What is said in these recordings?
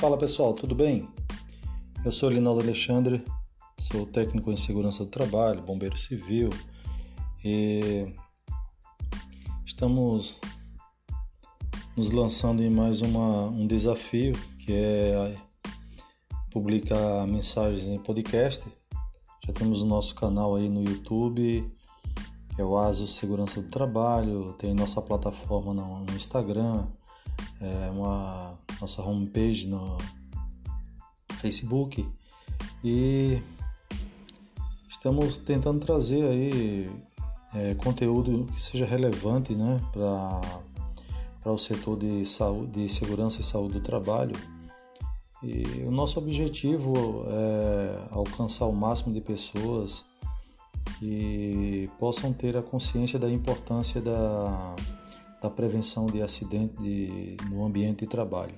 Fala pessoal, tudo bem? Eu sou Linaldo Alexandre, sou técnico em segurança do trabalho, bombeiro civil e estamos nos lançando em mais uma, um desafio que é publicar mensagens em podcast. Já temos o nosso canal aí no YouTube, que é o ASO Segurança do Trabalho, tem nossa plataforma no, no Instagram, é uma nossa homepage no Facebook e estamos tentando trazer aí é, conteúdo que seja relevante né, para o setor de saúde, de segurança e saúde do trabalho. E o nosso objetivo é alcançar o máximo de pessoas que possam ter a consciência da importância da da prevenção de acidentes de, no ambiente de trabalho.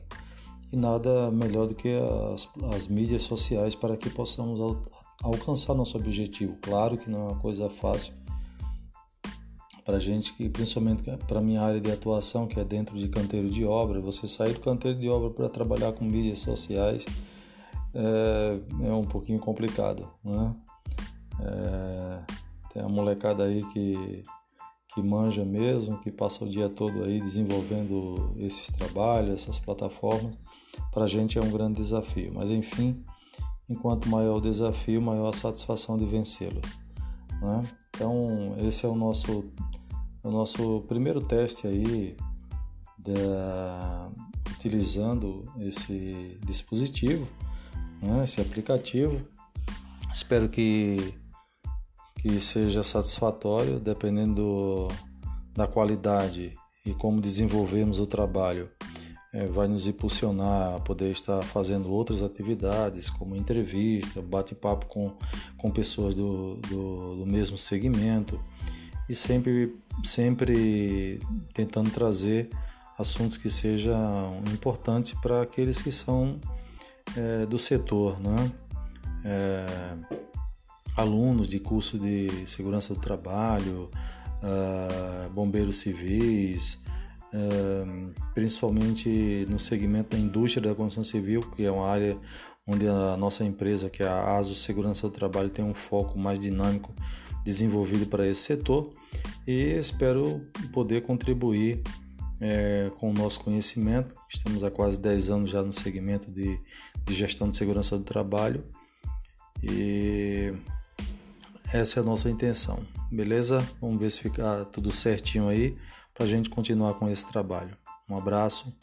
E nada melhor do que as, as mídias sociais para que possamos al, alcançar nosso objetivo. Claro que não é uma coisa fácil para gente que, principalmente para minha área de atuação, que é dentro de canteiro de obra, você sair do canteiro de obra para trabalhar com mídias sociais é, é um pouquinho complicado, né? É, tem a molecada aí que que manja mesmo, que passa o dia todo aí desenvolvendo esses trabalhos, essas plataformas, para a gente é um grande desafio. Mas enfim, enquanto maior o desafio, maior a satisfação de vencê-lo. Né? Então esse é o nosso, o nosso primeiro teste aí da, utilizando esse dispositivo, né? esse aplicativo. Espero que que seja satisfatório, dependendo do, da qualidade e como desenvolvermos o trabalho. É, vai nos impulsionar a poder estar fazendo outras atividades, como entrevista, bate-papo com, com pessoas do, do, do, mesmo segmento e sempre, sempre tentando trazer assuntos que sejam importantes para aqueles que são é, do setor. Né? É, alunos de curso de segurança do trabalho, uh, bombeiros civis, uh, principalmente no segmento da indústria da construção civil, que é uma área onde a nossa empresa, que é a ASO Segurança do Trabalho, tem um foco mais dinâmico desenvolvido para esse setor e espero poder contribuir é, com o nosso conhecimento. Estamos há quase 10 anos já no segmento de, de gestão de segurança do trabalho e essa é a nossa intenção, beleza? Vamos ver se fica tudo certinho aí para a gente continuar com esse trabalho. Um abraço